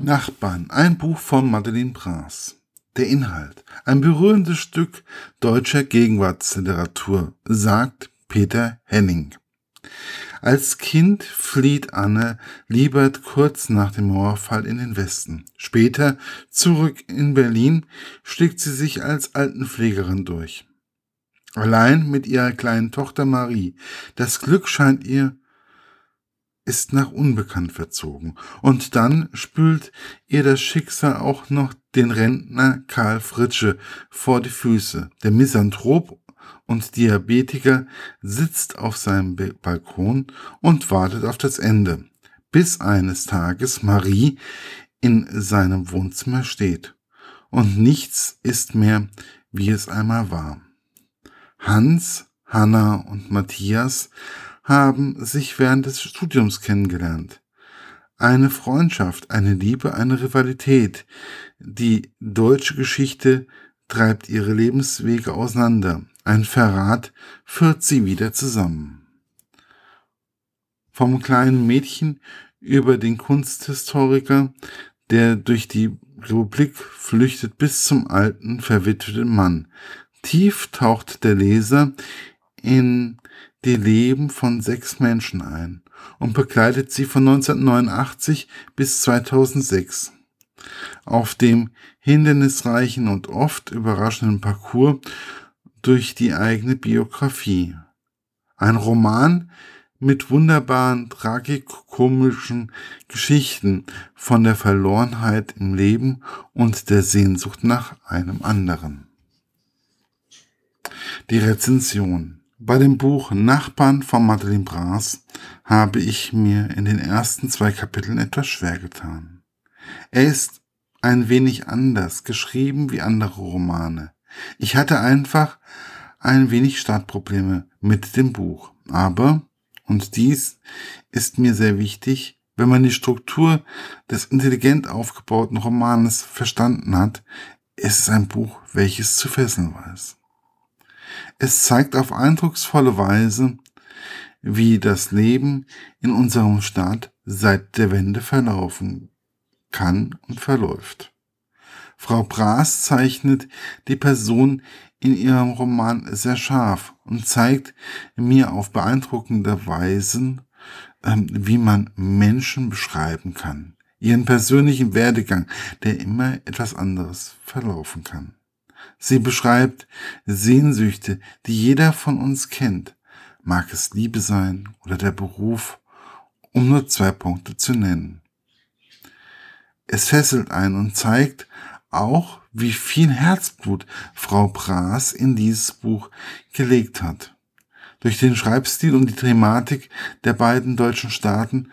Nachbarn, ein Buch von Madeleine Braas. Der Inhalt. Ein berührendes Stück deutscher Gegenwartsliteratur, sagt Peter Henning. Als Kind flieht Anne Liebert kurz nach dem Mauerfall in den Westen. Später, zurück in Berlin, schlägt sie sich als Altenpflegerin durch. Allein mit ihrer kleinen Tochter Marie. Das Glück scheint ihr ist nach unbekannt verzogen. Und dann spült ihr das Schicksal auch noch den Rentner Karl Fritsche vor die Füße. Der Misanthrop und Diabetiker sitzt auf seinem Balkon und wartet auf das Ende, bis eines Tages Marie in seinem Wohnzimmer steht. Und nichts ist mehr, wie es einmal war. Hans, Hanna und Matthias haben sich während des Studiums kennengelernt. Eine Freundschaft, eine Liebe, eine Rivalität. Die deutsche Geschichte treibt ihre Lebenswege auseinander. Ein Verrat führt sie wieder zusammen. Vom kleinen Mädchen über den Kunsthistoriker, der durch die Republik flüchtet, bis zum alten, verwitweten Mann. Tief taucht der Leser in die Leben von sechs Menschen ein und begleitet sie von 1989 bis 2006. Auf dem hindernisreichen und oft überraschenden Parcours durch die eigene Biografie. Ein Roman mit wunderbaren, tragikomischen Geschichten von der Verlorenheit im Leben und der Sehnsucht nach einem anderen. Die Rezension bei dem Buch Nachbarn von Madeleine Bras habe ich mir in den ersten zwei Kapiteln etwas schwer getan. Er ist ein wenig anders geschrieben wie andere Romane. Ich hatte einfach ein wenig Startprobleme mit dem Buch. Aber, und dies ist mir sehr wichtig, wenn man die Struktur des intelligent aufgebauten Romanes verstanden hat, ist es ein Buch, welches zu fesseln weiß. Es zeigt auf eindrucksvolle Weise, wie das Leben in unserem Staat seit der Wende verlaufen kann und verläuft. Frau Braas zeichnet die Person in ihrem Roman sehr scharf und zeigt mir auf beeindruckende Weisen, ähm, wie man Menschen beschreiben kann. Ihren persönlichen Werdegang, der immer etwas anderes verlaufen kann. Sie beschreibt Sehnsüchte, die jeder von uns kennt. Mag es Liebe sein oder der Beruf, um nur zwei Punkte zu nennen. Es fesselt ein und zeigt auch, wie viel Herzblut Frau Braas in dieses Buch gelegt hat. Durch den Schreibstil und die Thematik der beiden deutschen Staaten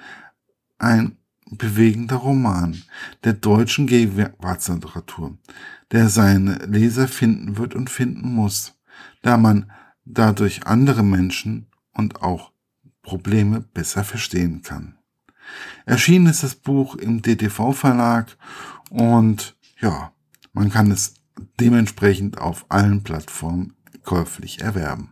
ein bewegender Roman der deutschen Gegenwartsliteratur, der seine Leser finden wird und finden muss, da man dadurch andere Menschen und auch Probleme besser verstehen kann. Erschienen ist das Buch im DTV Verlag und ja, man kann es dementsprechend auf allen Plattformen käuflich erwerben.